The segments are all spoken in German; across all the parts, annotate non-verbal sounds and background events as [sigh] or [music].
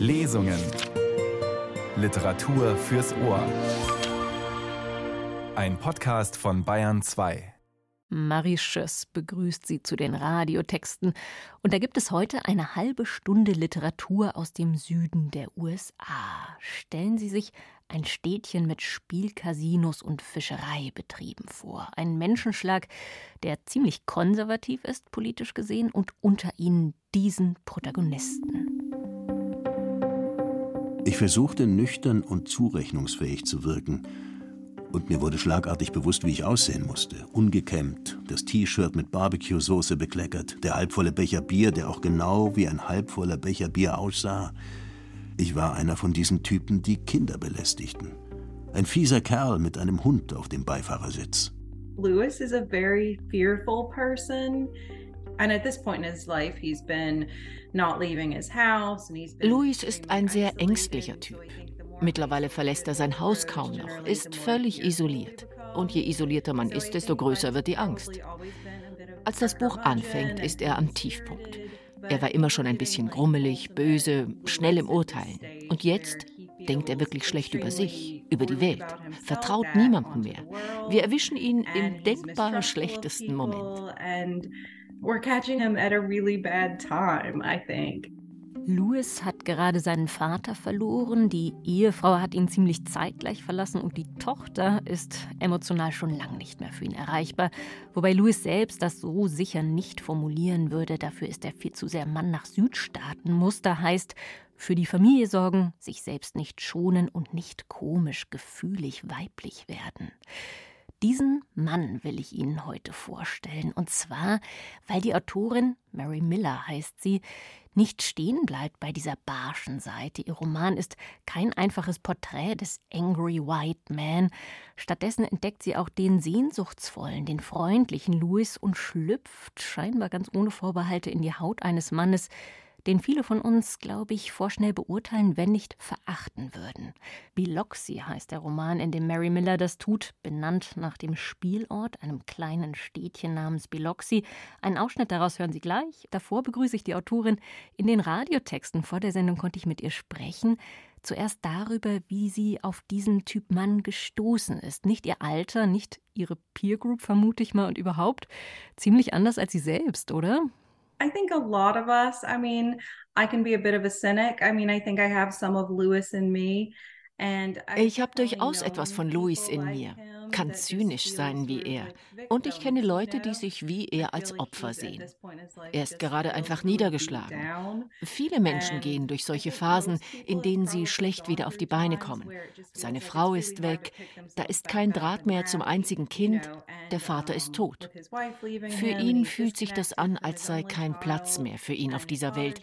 Lesungen. Literatur fürs Ohr. Ein Podcast von Bayern 2. Marie Schöss begrüßt Sie zu den Radiotexten. Und da gibt es heute eine halbe Stunde Literatur aus dem Süden der USA. Stellen Sie sich ein Städtchen mit Spielcasinos und Fischereibetrieben vor. Ein Menschenschlag, der ziemlich konservativ ist, politisch gesehen, und unter ihnen diesen Protagonisten. Ich versuchte nüchtern und zurechnungsfähig zu wirken. Und mir wurde schlagartig bewusst, wie ich aussehen musste. Ungekämmt, das T-Shirt mit Barbecue-Soße bekleckert, der halbvolle Becher Bier, der auch genau wie ein halbvoller Becher Bier aussah. Ich war einer von diesen Typen, die Kinder belästigten. Ein fieser Kerl mit einem Hund auf dem Beifahrersitz. Louis is a very fearful person. Louis ist ein sehr ängstlicher Typ. Mittlerweile verlässt er sein Haus kaum noch, ist völlig isoliert. Und je isolierter man ist, desto größer wird die Angst. Als das Buch anfängt, ist er am Tiefpunkt. Er war immer schon ein bisschen grummelig, böse, schnell im Urteilen. Und jetzt denkt er wirklich schlecht über sich, über die Welt, vertraut niemandem mehr. Wir erwischen ihn im denkbar schlechtesten Moment. We're catching him at a really bad time, I think. Louis hat gerade seinen Vater verloren, die Ehefrau hat ihn ziemlich zeitgleich verlassen und die Tochter ist emotional schon lang nicht mehr für ihn erreichbar, wobei Louis selbst das so sicher nicht formulieren würde, dafür ist er viel zu sehr Mann nach Südstaaten. Muster heißt, für die Familie sorgen, sich selbst nicht schonen und nicht komisch, gefühlig, weiblich werden. Diesen Mann will ich Ihnen heute vorstellen. Und zwar, weil die Autorin, Mary Miller heißt sie, nicht stehen bleibt bei dieser barschen Seite. Ihr Roman ist kein einfaches Porträt des Angry White Man. Stattdessen entdeckt sie auch den sehnsuchtsvollen, den freundlichen Louis und schlüpft scheinbar ganz ohne Vorbehalte in die Haut eines Mannes, den viele von uns, glaube ich, vorschnell beurteilen, wenn nicht verachten würden. Biloxi heißt der Roman, in dem Mary Miller das tut, benannt nach dem Spielort, einem kleinen Städtchen namens Biloxi. Einen Ausschnitt daraus hören Sie gleich. Davor begrüße ich die Autorin. In den Radiotexten vor der Sendung konnte ich mit ihr sprechen. Zuerst darüber, wie sie auf diesen Typ Mann gestoßen ist. Nicht ihr Alter, nicht ihre Peer Group, vermute ich mal, und überhaupt ziemlich anders als sie selbst, oder? I think a lot of us, I mean, I can be a bit of a cynic. I mean, I think I have some of Lewis in me. Ich habe durchaus etwas von Louis in mir, kann zynisch sein wie er. Und ich kenne Leute, die sich wie er als Opfer sehen. Er ist gerade einfach niedergeschlagen. Viele Menschen gehen durch solche Phasen, in denen sie schlecht wieder auf die Beine kommen. Seine Frau ist weg, da ist kein Draht mehr zum einzigen Kind, der Vater ist tot. Für ihn fühlt sich das an, als sei kein Platz mehr für ihn auf dieser Welt.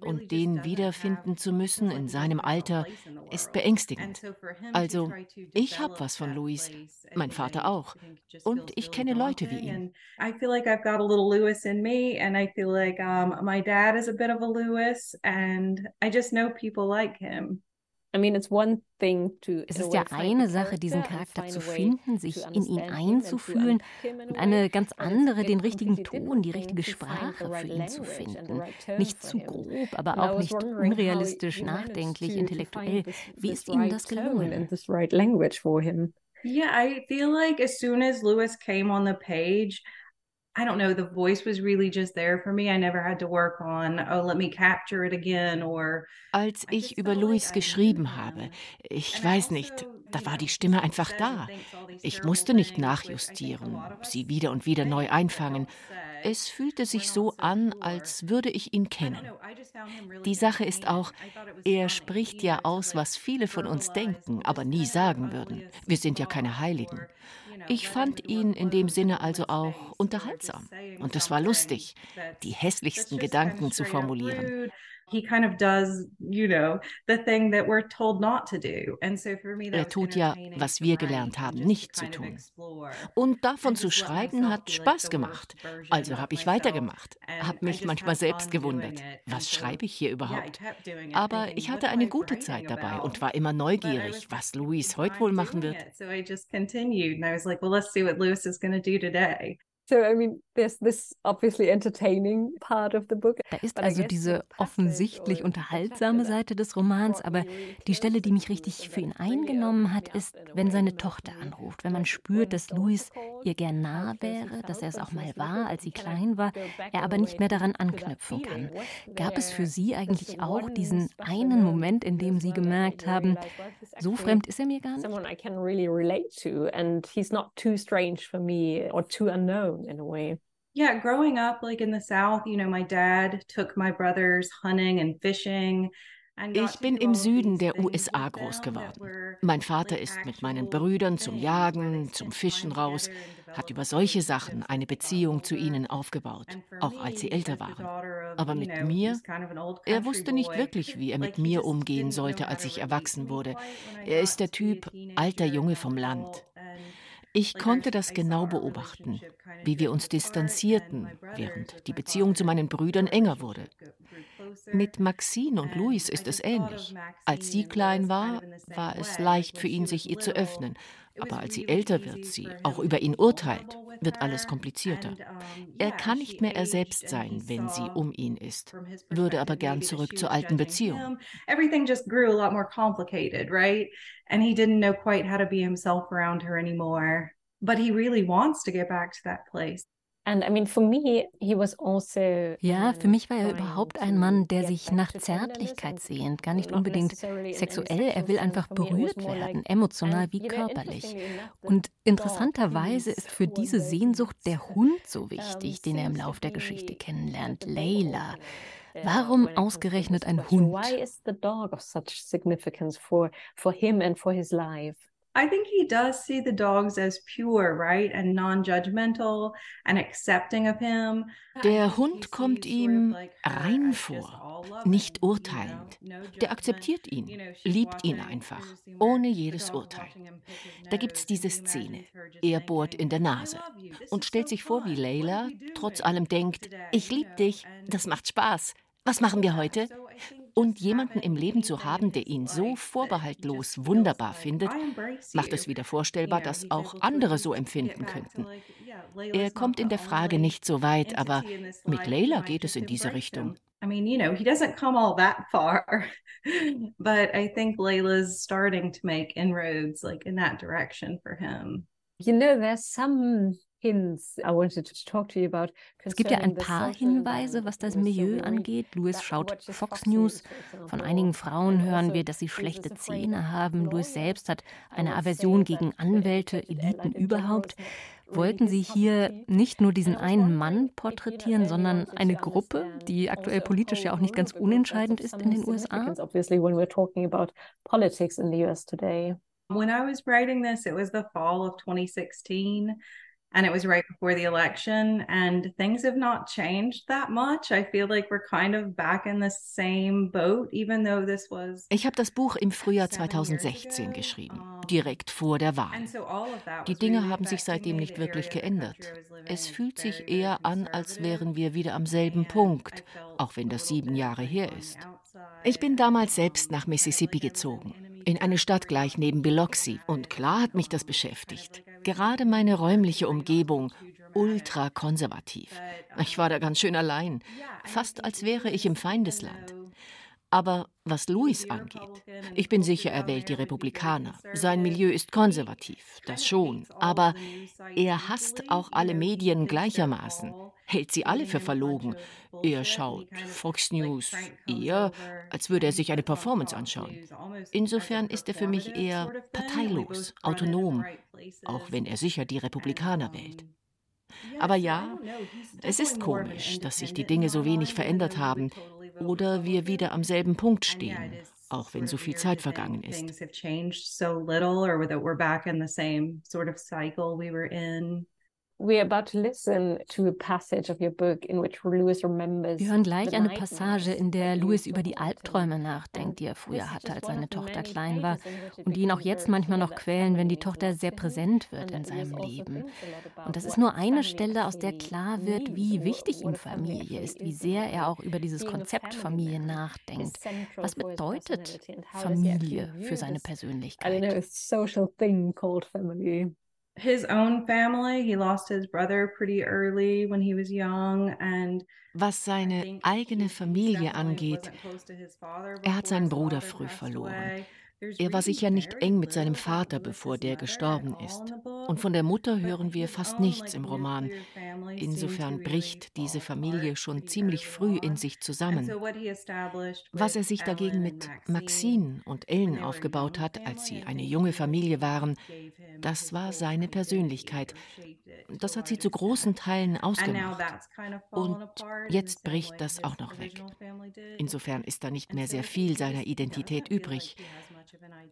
Und den wiederfinden zu müssen in seinem Alter ist beängstigend aufregend. Also, ich habe was von Louis, mein Vater auch. Und ich kenne Leute wie ihn. I feel like I've got a little Louis in me, and I feel like um, my dad is a bit of a Louis, and I just know people like him. Es ist ja eine Sache, diesen Charakter zu finden, sich in ihn einzufühlen und eine ganz andere, den richtigen Ton, die richtige Sprache für ihn zu finden. Nicht zu grob, aber auch nicht unrealistisch, nachdenklich, intellektuell. Wie ist Ihnen das gelungen? Yeah, I feel like as soon as Lewis came on the page, I don't know, the voice was really just there for me. I never had to work on, oh, let me capture it again or Als ich über Louis geschrieben habe, ich weiß nicht, also, da war die Stimme einfach da. Ich musste nicht nachjustieren, sie wieder und wieder neu einfangen. Es fühlte sich so an, als würde ich ihn kennen. Die Sache ist auch, er spricht ja aus, was viele von uns denken, aber nie sagen würden. Wir sind ja keine Heiligen. Ich fand ihn in dem Sinne also auch unterhaltsam. Und es war lustig, die hässlichsten Gedanken zu formulieren he kind of does, you know, the thing that we're told not to do. And so for me, er tut ja, was wir gelernt haben, nicht zu tun. Und davon zu schreiben hat Spaß gemacht. Also habe ich weitergemacht, habe mich manchmal selbst gewundert, was schreibe ich hier überhaupt? Aber ich hatte eine gute Zeit dabei und war immer neugierig, was Louis heute wohl machen wird. So I just continued and I was like, well, let's see what Louis is going to do today. So, I mean, there's this obviously entertaining part of the book. Da ist also diese offensichtlich unterhaltsame Seite des Romans, aber die Stelle, die mich richtig für ihn eingenommen hat, ist, wenn seine Tochter anruft, wenn man spürt, dass Louis ihr gern nah wäre, dass er es auch mal war, als sie klein war, er aber nicht mehr daran anknüpfen kann. Gab es für Sie eigentlich auch diesen einen Moment, in dem Sie gemerkt haben, so fremd ist er mir gar nicht? In a way. Yeah, growing up like in the South, you know, my dad took my brothers hunting and fishing. Ich bin im Süden der USA groß geworden. Mein Vater ist mit meinen Brüdern zum Jagen, zum Fischen raus, hat über solche Sachen eine Beziehung zu ihnen aufgebaut, auch als sie älter waren. Aber mit mir, er wusste nicht wirklich, wie er [laughs] mit mir umgehen sollte, als ich erwachsen wurde. Er ist der Typ alter Junge vom Land. Ich konnte das genau beobachten, wie wir uns distanzierten, während die Beziehung zu meinen Brüdern enger wurde. Mit Maxine und Louis ist es ähnlich. Als sie klein war, war es leicht für ihn, sich ihr zu öffnen. Aber als sie älter wird, sie auch über ihn urteilt, wird alles komplizierter. Er kann nicht mehr er selbst sein, wenn sie um ihn ist, würde aber gern zurück zur alten Beziehung. Everything just grew a lot more complicated, right? And he didn't know quite how to be himself around her anymore. But he really wants to get back to that place. Also, ja, für mich war er überhaupt ein Mann, der sich nach Zärtlichkeit sehnt, gar nicht unbedingt sexuell. Er will einfach berührt werden, emotional wie körperlich. Und interessanterweise ist für diese Sehnsucht der Hund so wichtig, den er im Lauf der Geschichte kennenlernt, Layla. Warum ausgerechnet ein Hund? Why is the dog of such significance for for him and for his life? I think he does see the dogs as pure, right? And non-judgmental and accepting of him. Der Hund kommt ihm rein vor, nicht urteilend. Der akzeptiert ihn, liebt ihn einfach, ohne jedes Urteil. Da gibt es diese Szene. Er bohrt in der Nase und stellt sich vor, wie Layla trotz allem denkt, ich liebe dich, das macht Spaß. Was machen wir heute? Und jemanden im Leben zu haben, der ihn so vorbehaltlos wunderbar findet, macht es wieder vorstellbar, dass auch andere so empfinden könnten. Er kommt in der Frage nicht so weit, aber mit Leila geht es in diese Richtung. I mean, you know, he doesn't come all that far, [laughs] but I think Layla's starting to make inroads like in that direction for him. You know, there's some es gibt ja ein paar Hinweise, was das Milieu angeht. Louis schaut Fox News. Von einigen Frauen hören wir, dass sie schlechte Zähne haben. Louis selbst hat eine Aversion gegen Anwälte, Eliten überhaupt. Wollten Sie hier nicht nur diesen einen Mann porträtieren, sondern eine Gruppe, die aktuell politisch ja auch nicht ganz unentscheidend ist in den USA? When I was writing this, it was the fall of 2016 and it was right before the election and things have not changed that much. I feel like we're kind of back in the same boat even though this was ich habe das buch im frühjahr 2016 geschrieben direkt vor der wahl. die dinge haben sich seitdem nicht wirklich geändert. Es fühlt sich eher an als wären wir wieder am selben punkt auch wenn das sieben jahre her ist. ich bin damals selbst nach Mississippi gezogen, in eine Stadt gleich neben Biloxi. Und klar hat mich das beschäftigt. Gerade meine räumliche Umgebung, ultra konservativ. Ich war da ganz schön allein, fast als wäre ich im Feindesland. Aber was Louis angeht, ich bin sicher, er wählt die Republikaner. Sein Milieu ist konservativ, das schon. Aber er hasst auch alle Medien gleichermaßen, hält sie alle für verlogen. Er schaut Fox News eher, als würde er sich eine Performance anschauen. Insofern ist er für mich eher parteilos, autonom, auch wenn er sicher die Republikaner wählt. Aber ja, es ist komisch, dass sich die Dinge so wenig verändert haben oder wir wieder am selben Punkt stehen, auch wenn so viel Zeit vergangen ist. Wir hören gleich eine Passage, in der Louis über die Albträume nachdenkt, die er früher hatte, als seine Tochter klein war und die ihn auch jetzt manchmal noch quälen, wenn die Tochter sehr präsent wird in seinem also Leben. Und das ist nur eine Stelle, aus der klar wird, wie wichtig ihm Familie ist, wie sehr er auch über dieses Konzept Familie nachdenkt. Was bedeutet Familie für seine Persönlichkeit? His own family. He lost his brother pretty early when he was young and was seine eigene Familie angeht, er hat seinen Bruder früh verloren. Er war sicher nicht eng mit seinem Vater, bevor der gestorben ist. Und von der Mutter hören wir fast nichts im Roman. Insofern bricht diese Familie schon ziemlich früh in sich zusammen. Was er sich dagegen mit Maxine und Ellen aufgebaut hat, als sie eine junge Familie waren, das war seine Persönlichkeit. Das hat sie zu großen Teilen ausgemacht. Und jetzt bricht das auch noch weg. Insofern ist da nicht mehr sehr viel seiner Identität übrig.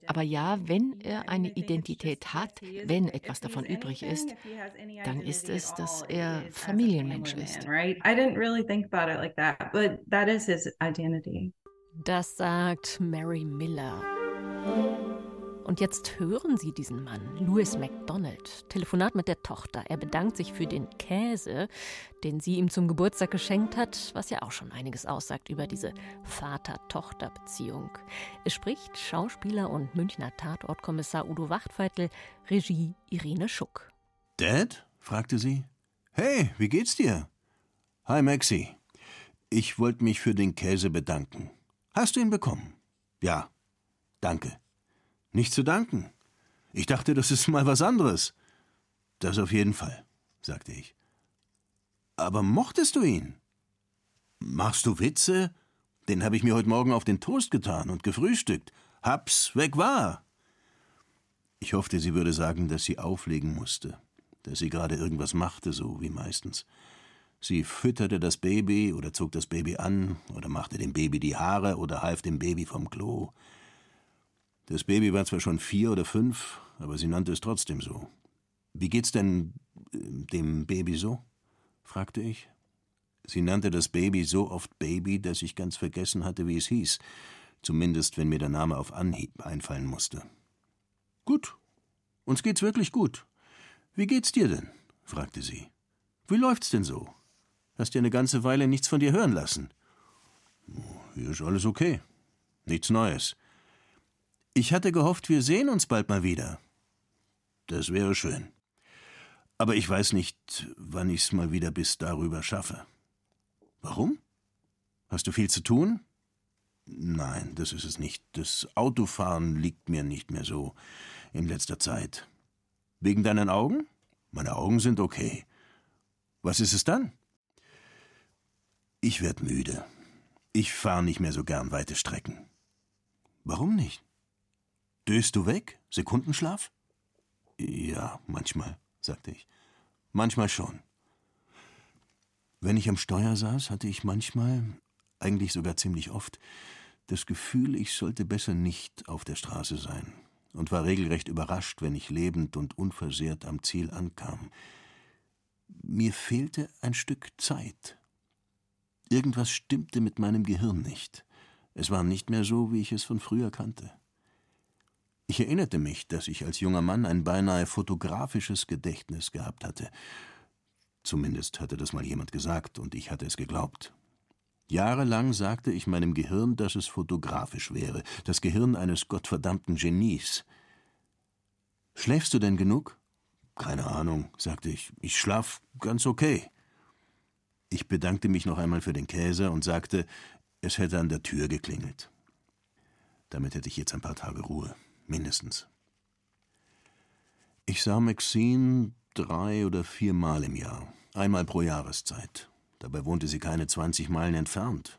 Aber ja, wenn er eine Identität hat, wenn etwas davon übrig ist, dann ist es, dass er Familienmensch ist. Das sagt Mary Miller. Und jetzt hören Sie diesen Mann, Louis MacDonald, Telefonat mit der Tochter. Er bedankt sich für den Käse, den sie ihm zum Geburtstag geschenkt hat, was ja auch schon einiges aussagt über diese Vater-Tochter-Beziehung. Es spricht Schauspieler und Münchner Tatortkommissar Udo Wachtfeitel, Regie Irene Schuck. Dad? fragte sie. Hey, wie geht's dir? Hi, Maxi. Ich wollte mich für den Käse bedanken. Hast du ihn bekommen? Ja. Danke. Nicht zu danken. Ich dachte, das ist mal was anderes. Das auf jeden Fall, sagte ich. Aber mochtest du ihn? Machst du Witze? Den habe ich mir heute Morgen auf den Toast getan und gefrühstückt. Hab's, weg war. Ich hoffte, sie würde sagen, dass sie auflegen musste, dass sie gerade irgendwas machte, so wie meistens. Sie fütterte das Baby oder zog das Baby an oder machte dem Baby die Haare oder half dem Baby vom Klo. Das Baby war zwar schon vier oder fünf, aber sie nannte es trotzdem so. Wie geht's denn äh, dem Baby so? fragte ich. Sie nannte das Baby so oft Baby, dass ich ganz vergessen hatte, wie es hieß, zumindest wenn mir der Name auf Anhieb einfallen musste. Gut. Uns geht's wirklich gut. Wie geht's dir denn? fragte sie. Wie läuft's denn so? Hast ja eine ganze Weile nichts von dir hören lassen. Hier ist alles okay. Nichts Neues. Ich hatte gehofft, wir sehen uns bald mal wieder. Das wäre schön. Aber ich weiß nicht, wann ich's mal wieder bis darüber schaffe. Warum? Hast du viel zu tun? Nein, das ist es nicht. Das Autofahren liegt mir nicht mehr so in letzter Zeit. Wegen deinen Augen? Meine Augen sind okay. Was ist es dann? Ich werd müde. Ich fahre nicht mehr so gern weite Strecken. Warum nicht? Döst du weg? Sekundenschlaf? Ja, manchmal, sagte ich. Manchmal schon. Wenn ich am Steuer saß, hatte ich manchmal, eigentlich sogar ziemlich oft, das Gefühl, ich sollte besser nicht auf der Straße sein und war regelrecht überrascht, wenn ich lebend und unversehrt am Ziel ankam. Mir fehlte ein Stück Zeit. Irgendwas stimmte mit meinem Gehirn nicht. Es war nicht mehr so, wie ich es von früher kannte. Ich erinnerte mich, dass ich als junger Mann ein beinahe fotografisches Gedächtnis gehabt hatte. Zumindest hatte das mal jemand gesagt, und ich hatte es geglaubt. Jahrelang sagte ich meinem Gehirn, dass es fotografisch wäre, das Gehirn eines gottverdammten Genies. Schläfst du denn genug? Keine Ahnung, sagte ich. Ich schlaf ganz okay. Ich bedankte mich noch einmal für den Käse und sagte, es hätte an der Tür geklingelt. Damit hätte ich jetzt ein paar Tage Ruhe mindestens. Ich sah Maxine drei oder viermal im Jahr, einmal pro Jahreszeit. Dabei wohnte sie keine 20 Meilen entfernt.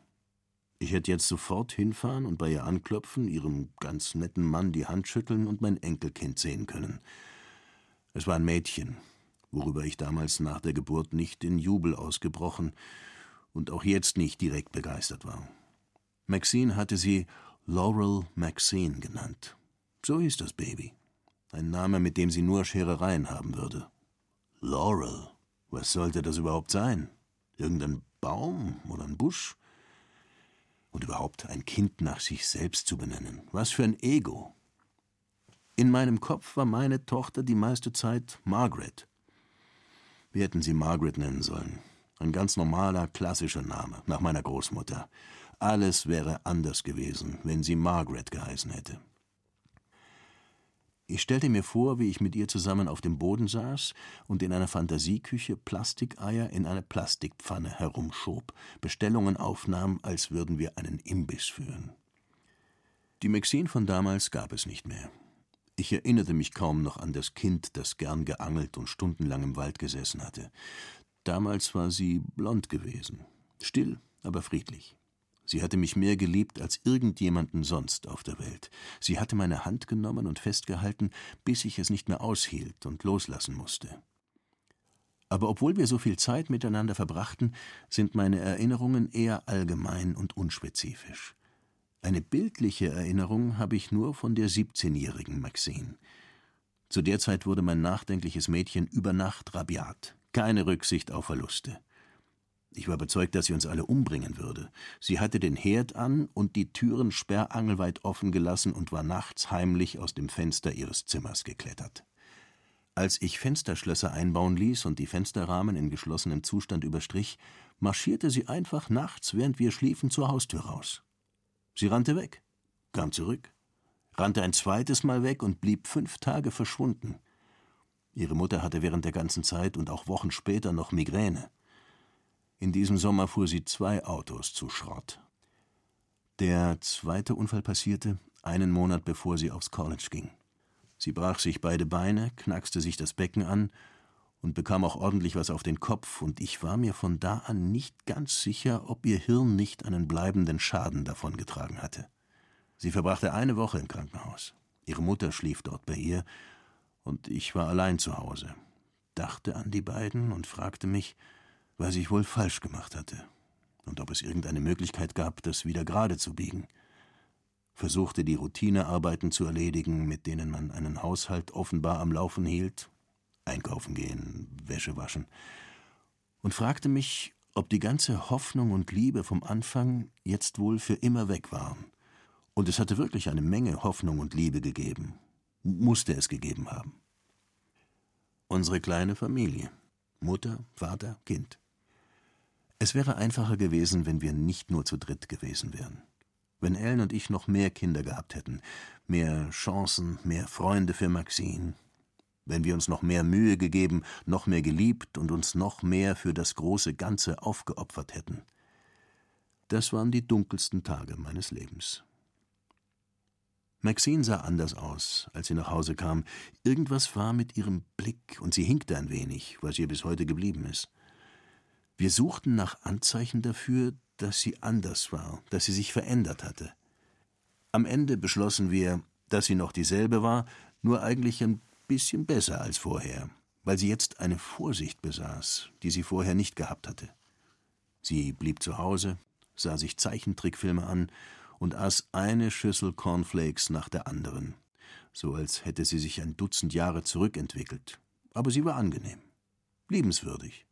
Ich hätte jetzt sofort hinfahren und bei ihr anklopfen, ihrem ganz netten Mann die Hand schütteln und mein Enkelkind sehen können. Es war ein Mädchen, worüber ich damals nach der Geburt nicht in Jubel ausgebrochen und auch jetzt nicht direkt begeistert war. Maxine hatte sie Laurel Maxine genannt. So hieß das Baby. Ein Name, mit dem sie nur Scherereien haben würde. Laurel. Was sollte das überhaupt sein? Irgendein Baum oder ein Busch? Und überhaupt ein Kind nach sich selbst zu benennen. Was für ein Ego. In meinem Kopf war meine Tochter die meiste Zeit Margaret. Wir hätten sie Margaret nennen sollen. Ein ganz normaler, klassischer Name, nach meiner Großmutter. Alles wäre anders gewesen, wenn sie Margaret geheißen hätte. Ich stellte mir vor, wie ich mit ihr zusammen auf dem Boden saß und in einer Fantasieküche Plastikeier in einer Plastikpfanne herumschob, Bestellungen aufnahm, als würden wir einen Imbiss führen. Die Maxine von damals gab es nicht mehr. Ich erinnerte mich kaum noch an das Kind, das gern geangelt und stundenlang im Wald gesessen hatte. Damals war sie blond gewesen, still, aber friedlich. Sie hatte mich mehr geliebt als irgendjemanden sonst auf der Welt. Sie hatte meine Hand genommen und festgehalten, bis ich es nicht mehr aushielt und loslassen musste. Aber obwohl wir so viel Zeit miteinander verbrachten, sind meine Erinnerungen eher allgemein und unspezifisch. Eine bildliche Erinnerung habe ich nur von der 17-jährigen Maxine. Zu der Zeit wurde mein nachdenkliches Mädchen über Nacht rabiat, keine Rücksicht auf Verluste. Ich war überzeugt, dass sie uns alle umbringen würde. Sie hatte den Herd an und die Türen sperrangelweit offen gelassen und war nachts heimlich aus dem Fenster ihres Zimmers geklettert. Als ich Fensterschlösser einbauen ließ und die Fensterrahmen in geschlossenem Zustand überstrich, marschierte sie einfach nachts, während wir schliefen, zur Haustür raus. Sie rannte weg, kam zurück, rannte ein zweites Mal weg und blieb fünf Tage verschwunden. Ihre Mutter hatte während der ganzen Zeit und auch Wochen später noch Migräne. In diesem Sommer fuhr sie zwei Autos zu Schrott. Der zweite Unfall passierte einen Monat bevor sie aufs College ging. Sie brach sich beide Beine, knackste sich das Becken an und bekam auch ordentlich was auf den Kopf, und ich war mir von da an nicht ganz sicher, ob ihr Hirn nicht einen bleibenden Schaden davongetragen hatte. Sie verbrachte eine Woche im Krankenhaus. Ihre Mutter schlief dort bei ihr, und ich war allein zu Hause, dachte an die beiden und fragte mich, was ich wohl falsch gemacht hatte und ob es irgendeine Möglichkeit gab, das wieder gerade zu biegen. Versuchte die Routinearbeiten zu erledigen, mit denen man einen Haushalt offenbar am Laufen hielt, einkaufen gehen, Wäsche waschen, und fragte mich, ob die ganze Hoffnung und Liebe vom Anfang jetzt wohl für immer weg waren. Und es hatte wirklich eine Menge Hoffnung und Liebe gegeben, musste es gegeben haben. Unsere kleine Familie Mutter, Vater, Kind. Es wäre einfacher gewesen, wenn wir nicht nur zu dritt gewesen wären. Wenn Ellen und ich noch mehr Kinder gehabt hätten, mehr Chancen, mehr Freunde für Maxine, wenn wir uns noch mehr Mühe gegeben, noch mehr geliebt und uns noch mehr für das große Ganze aufgeopfert hätten. Das waren die dunkelsten Tage meines Lebens. Maxine sah anders aus, als sie nach Hause kam. Irgendwas war mit ihrem Blick, und sie hinkte ein wenig, was ihr bis heute geblieben ist. Wir suchten nach Anzeichen dafür, dass sie anders war, dass sie sich verändert hatte. Am Ende beschlossen wir, dass sie noch dieselbe war, nur eigentlich ein bisschen besser als vorher, weil sie jetzt eine Vorsicht besaß, die sie vorher nicht gehabt hatte. Sie blieb zu Hause, sah sich Zeichentrickfilme an und aß eine Schüssel Cornflakes nach der anderen, so als hätte sie sich ein Dutzend Jahre zurückentwickelt. Aber sie war angenehm, liebenswürdig.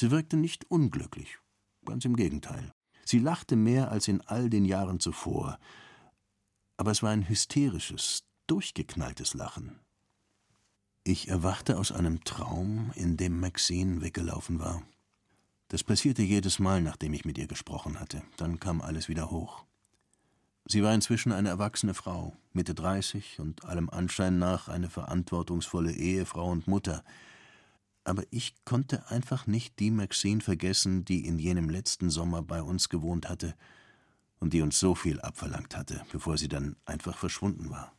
Sie wirkte nicht unglücklich, ganz im Gegenteil. Sie lachte mehr als in all den Jahren zuvor, aber es war ein hysterisches, durchgeknalltes Lachen. Ich erwachte aus einem Traum, in dem Maxine weggelaufen war. Das passierte jedes Mal, nachdem ich mit ihr gesprochen hatte. Dann kam alles wieder hoch. Sie war inzwischen eine erwachsene Frau, Mitte dreißig und allem Anschein nach eine verantwortungsvolle Ehefrau und Mutter, aber ich konnte einfach nicht die Maxine vergessen, die in jenem letzten Sommer bei uns gewohnt hatte und die uns so viel abverlangt hatte, bevor sie dann einfach verschwunden war.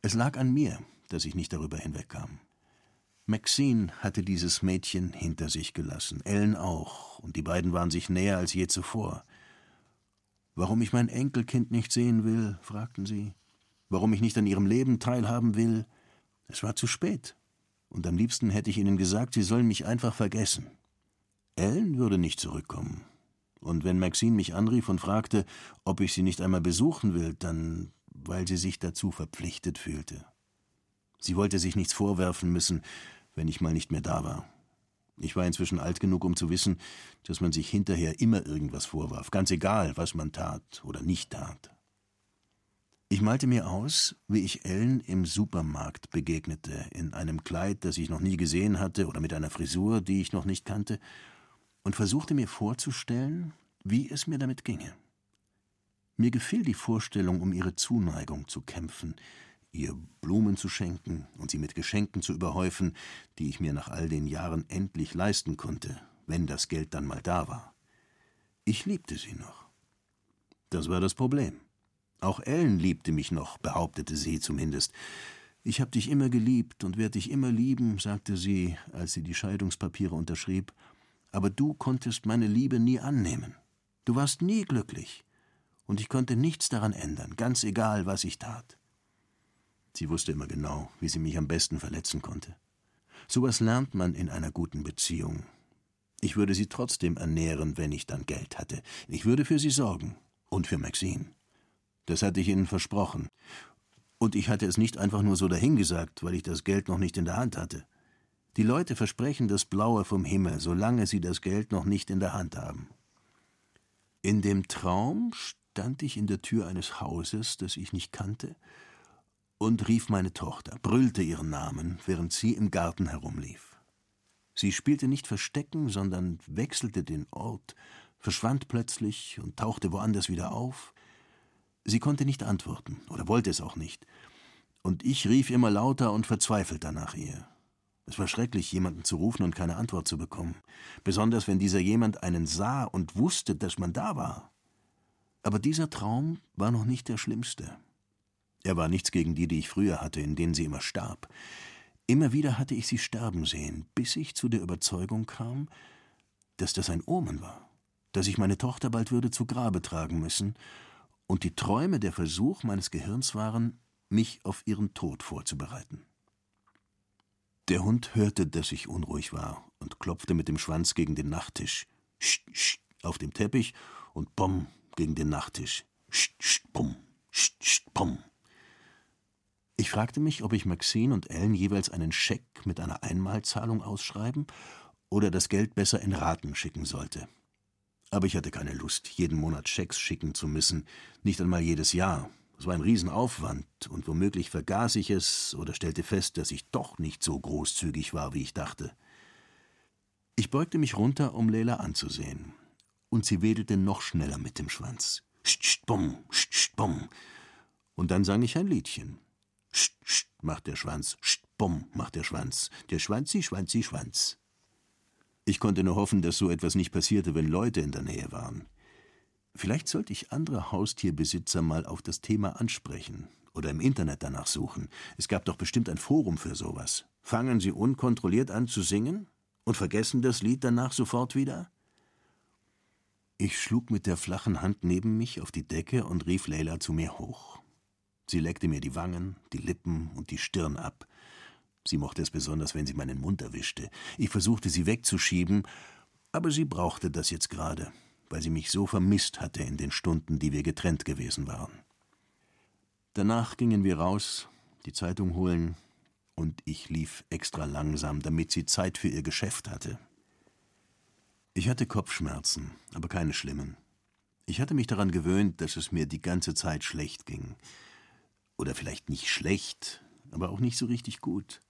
Es lag an mir, dass ich nicht darüber hinwegkam. Maxine hatte dieses Mädchen hinter sich gelassen, Ellen auch, und die beiden waren sich näher als je zuvor. Warum ich mein Enkelkind nicht sehen will, fragten sie. Warum ich nicht an ihrem Leben teilhaben will? Es war zu spät und am liebsten hätte ich ihnen gesagt, sie sollen mich einfach vergessen. Ellen würde nicht zurückkommen. Und wenn Maxine mich anrief und fragte, ob ich sie nicht einmal besuchen will, dann weil sie sich dazu verpflichtet fühlte. Sie wollte sich nichts vorwerfen müssen, wenn ich mal nicht mehr da war. Ich war inzwischen alt genug, um zu wissen, dass man sich hinterher immer irgendwas vorwarf, ganz egal, was man tat oder nicht tat. Ich malte mir aus, wie ich Ellen im Supermarkt begegnete, in einem Kleid, das ich noch nie gesehen hatte, oder mit einer Frisur, die ich noch nicht kannte, und versuchte mir vorzustellen, wie es mir damit ginge. Mir gefiel die Vorstellung, um ihre Zuneigung zu kämpfen, ihr Blumen zu schenken und sie mit Geschenken zu überhäufen, die ich mir nach all den Jahren endlich leisten konnte, wenn das Geld dann mal da war. Ich liebte sie noch. Das war das Problem. Auch Ellen liebte mich noch, behauptete sie zumindest. Ich hab dich immer geliebt und werde dich immer lieben, sagte sie, als sie die Scheidungspapiere unterschrieb, aber du konntest meine Liebe nie annehmen. Du warst nie glücklich, und ich konnte nichts daran ändern, ganz egal, was ich tat. Sie wusste immer genau, wie sie mich am besten verletzen konnte. Sowas lernt man in einer guten Beziehung. Ich würde sie trotzdem ernähren, wenn ich dann Geld hatte. Ich würde für sie sorgen. Und für Maxine. Das hatte ich ihnen versprochen. Und ich hatte es nicht einfach nur so dahingesagt, weil ich das Geld noch nicht in der Hand hatte. Die Leute versprechen das Blaue vom Himmel, solange sie das Geld noch nicht in der Hand haben. In dem Traum stand ich in der Tür eines Hauses, das ich nicht kannte, und rief meine Tochter, brüllte ihren Namen, während sie im Garten herumlief. Sie spielte nicht Verstecken, sondern wechselte den Ort, verschwand plötzlich und tauchte woanders wieder auf, Sie konnte nicht antworten oder wollte es auch nicht. Und ich rief immer lauter und verzweifelter nach ihr. Es war schrecklich, jemanden zu rufen und keine Antwort zu bekommen, besonders wenn dieser jemand einen sah und wusste, dass man da war. Aber dieser Traum war noch nicht der schlimmste. Er war nichts gegen die, die ich früher hatte, in denen sie immer starb. Immer wieder hatte ich sie sterben sehen, bis ich zu der Überzeugung kam, dass das ein Omen war, dass ich meine Tochter bald würde zu Grabe tragen müssen und die Träume der Versuch meines Gehirns waren, mich auf ihren Tod vorzubereiten. Der Hund hörte, dass ich unruhig war und klopfte mit dem Schwanz gegen den Nachttisch. Scht, scht, auf dem Teppich und bumm gegen den Nachttisch. Scht, scht, bumm, scht, scht, bumm. Ich fragte mich, ob ich Maxine und Ellen jeweils einen Scheck mit einer Einmalzahlung ausschreiben oder das Geld besser in Raten schicken sollte. Aber ich hatte keine Lust, jeden Monat Schecks schicken zu müssen, nicht einmal jedes Jahr. Es war ein Riesenaufwand, und womöglich vergaß ich es oder stellte fest, dass ich doch nicht so großzügig war, wie ich dachte. Ich beugte mich runter, um Leila anzusehen, und sie wedelte noch schneller mit dem Schwanz. Scht, scht, bumm, scht, scht, bumm. Und dann sang ich ein Liedchen. Scht, scht, macht der Schwanz, scht, bumm, macht der Schwanz, der Schwanzi, Schwanzi, Schwanz. Ich konnte nur hoffen, dass so etwas nicht passierte, wenn Leute in der Nähe waren. Vielleicht sollte ich andere Haustierbesitzer mal auf das Thema ansprechen oder im Internet danach suchen. Es gab doch bestimmt ein Forum für sowas. Fangen Sie unkontrolliert an zu singen und vergessen das Lied danach sofort wieder? Ich schlug mit der flachen Hand neben mich auf die Decke und rief Leila zu mir hoch. Sie leckte mir die Wangen, die Lippen und die Stirn ab. Sie mochte es besonders, wenn sie meinen Mund erwischte. Ich versuchte, sie wegzuschieben, aber sie brauchte das jetzt gerade, weil sie mich so vermisst hatte in den Stunden, die wir getrennt gewesen waren. Danach gingen wir raus, die Zeitung holen, und ich lief extra langsam, damit sie Zeit für ihr Geschäft hatte. Ich hatte Kopfschmerzen, aber keine schlimmen. Ich hatte mich daran gewöhnt, dass es mir die ganze Zeit schlecht ging. Oder vielleicht nicht schlecht, aber auch nicht so richtig gut.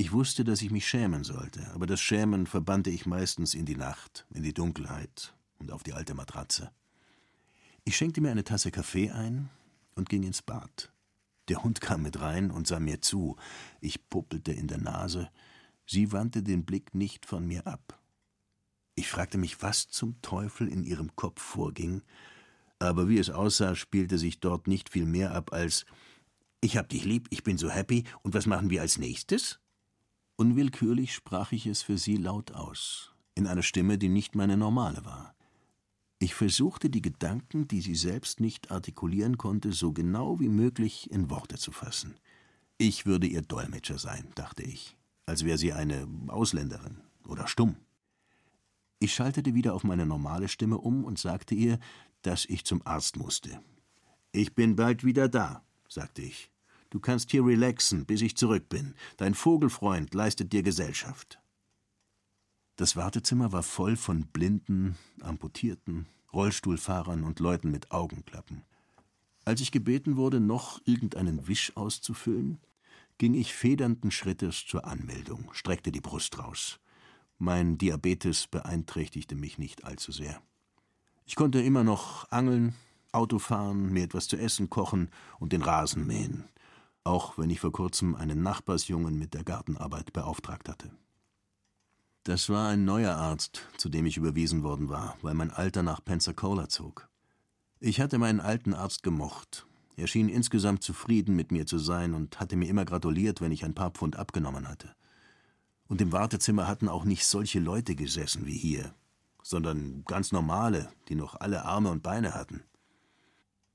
Ich wusste, dass ich mich schämen sollte, aber das Schämen verbannte ich meistens in die Nacht, in die Dunkelheit und auf die alte Matratze. Ich schenkte mir eine Tasse Kaffee ein und ging ins Bad. Der Hund kam mit rein und sah mir zu. Ich puppelte in der Nase. Sie wandte den Blick nicht von mir ab. Ich fragte mich, was zum Teufel in ihrem Kopf vorging, aber wie es aussah, spielte sich dort nicht viel mehr ab als Ich hab dich lieb, ich bin so happy, und was machen wir als nächstes? Unwillkürlich sprach ich es für sie laut aus, in einer Stimme, die nicht meine normale war. Ich versuchte die Gedanken, die sie selbst nicht artikulieren konnte, so genau wie möglich in Worte zu fassen. Ich würde ihr Dolmetscher sein, dachte ich, als wäre sie eine Ausländerin oder stumm. Ich schaltete wieder auf meine normale Stimme um und sagte ihr, dass ich zum Arzt musste. Ich bin bald wieder da, sagte ich. Du kannst hier relaxen, bis ich zurück bin. Dein Vogelfreund leistet dir Gesellschaft. Das Wartezimmer war voll von Blinden, Amputierten, Rollstuhlfahrern und Leuten mit Augenklappen. Als ich gebeten wurde, noch irgendeinen Wisch auszufüllen, ging ich federnden Schrittes zur Anmeldung, streckte die Brust raus. Mein Diabetes beeinträchtigte mich nicht allzu sehr. Ich konnte immer noch angeln, Auto fahren, mir etwas zu essen kochen und den Rasen mähen auch wenn ich vor kurzem einen Nachbarsjungen mit der Gartenarbeit beauftragt hatte. Das war ein neuer Arzt, zu dem ich überwiesen worden war, weil mein Alter nach Pensacola zog. Ich hatte meinen alten Arzt gemocht. Er schien insgesamt zufrieden mit mir zu sein und hatte mir immer gratuliert, wenn ich ein paar Pfund abgenommen hatte. Und im Wartezimmer hatten auch nicht solche Leute gesessen wie hier, sondern ganz normale, die noch alle Arme und Beine hatten.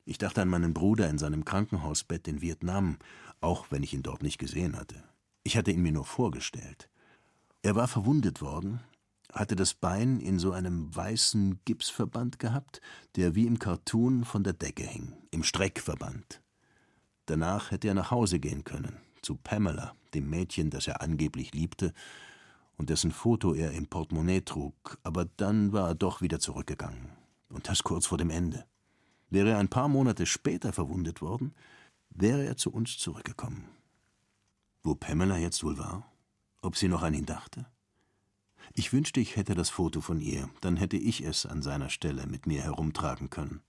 Ich dachte an meinen Bruder in seinem Krankenhausbett in Vietnam, auch wenn ich ihn dort nicht gesehen hatte. Ich hatte ihn mir nur vorgestellt. Er war verwundet worden, hatte das Bein in so einem weißen Gipsverband gehabt, der wie im Cartoon von der Decke hing, im Streckverband. Danach hätte er nach Hause gehen können, zu Pamela, dem Mädchen, das er angeblich liebte und dessen Foto er im Portemonnaie trug, aber dann war er doch wieder zurückgegangen. Und das kurz vor dem Ende. Wäre er ein paar Monate später verwundet worden, wäre er zu uns zurückgekommen. Wo Pamela jetzt wohl war? Ob sie noch an ihn dachte? Ich wünschte, ich hätte das Foto von ihr, dann hätte ich es an seiner Stelle mit mir herumtragen können.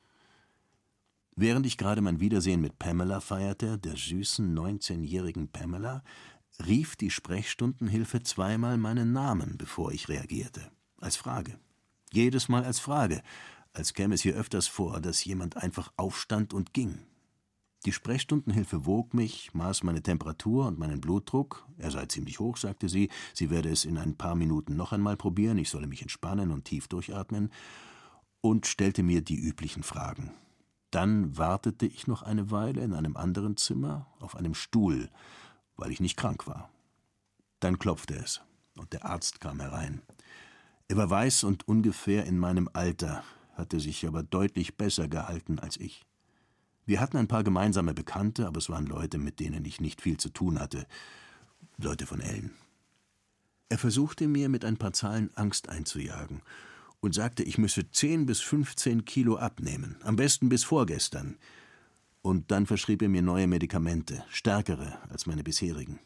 Während ich gerade mein Wiedersehen mit Pamela feierte, der süßen 19-jährigen Pamela, rief die Sprechstundenhilfe zweimal meinen Namen, bevor ich reagierte. Als Frage. Jedes Mal als Frage, als käme es hier öfters vor, dass jemand einfach aufstand und ging. Die Sprechstundenhilfe wog mich, maß meine Temperatur und meinen Blutdruck. Er sei ziemlich hoch, sagte sie. Sie werde es in ein paar Minuten noch einmal probieren. Ich solle mich entspannen und tief durchatmen. Und stellte mir die üblichen Fragen. Dann wartete ich noch eine Weile in einem anderen Zimmer auf einem Stuhl, weil ich nicht krank war. Dann klopfte es und der Arzt kam herein. Er war weiß und ungefähr in meinem Alter, hatte sich aber deutlich besser gehalten als ich. Wir hatten ein paar gemeinsame Bekannte, aber es waren Leute, mit denen ich nicht viel zu tun hatte. Leute von Ellen. Er versuchte mir mit ein paar Zahlen Angst einzujagen und sagte, ich müsse zehn bis fünfzehn Kilo abnehmen, am besten bis vorgestern. Und dann verschrieb er mir neue Medikamente, stärkere als meine bisherigen.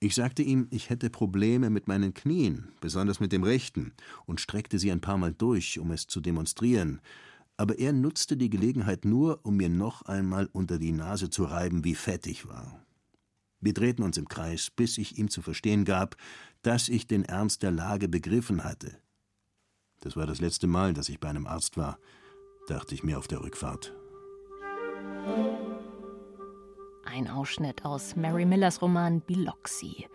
Ich sagte ihm, ich hätte Probleme mit meinen Knien, besonders mit dem rechten, und streckte sie ein paar Mal durch, um es zu demonstrieren. Aber er nutzte die Gelegenheit nur, um mir noch einmal unter die Nase zu reiben, wie fett ich war. Wir drehten uns im Kreis, bis ich ihm zu verstehen gab, dass ich den Ernst der Lage begriffen hatte. Das war das letzte Mal, dass ich bei einem Arzt war, dachte ich mir auf der Rückfahrt. Ein Ausschnitt aus Mary Millers Roman Biloxi.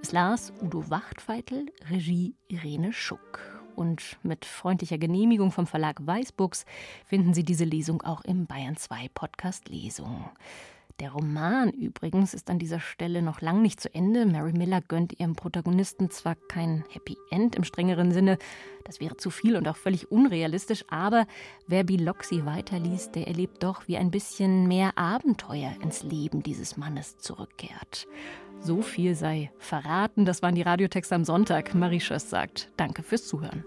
Es las Udo Wachtfeitel, Regie Irene Schuck. Und mit freundlicher Genehmigung vom Verlag Weißbuchs finden Sie diese Lesung auch im Bayern 2 Podcast Lesung. Der Roman übrigens ist an dieser Stelle noch lang nicht zu Ende. Mary Miller gönnt ihrem Protagonisten zwar kein Happy End im strengeren Sinne, das wäre zu viel und auch völlig unrealistisch, aber wer Biloxi weiterliest, der erlebt doch, wie ein bisschen mehr Abenteuer ins Leben dieses Mannes zurückkehrt. So viel sei verraten. Das waren die Radiotexte am Sonntag. Marie Schöss sagt Danke fürs Zuhören.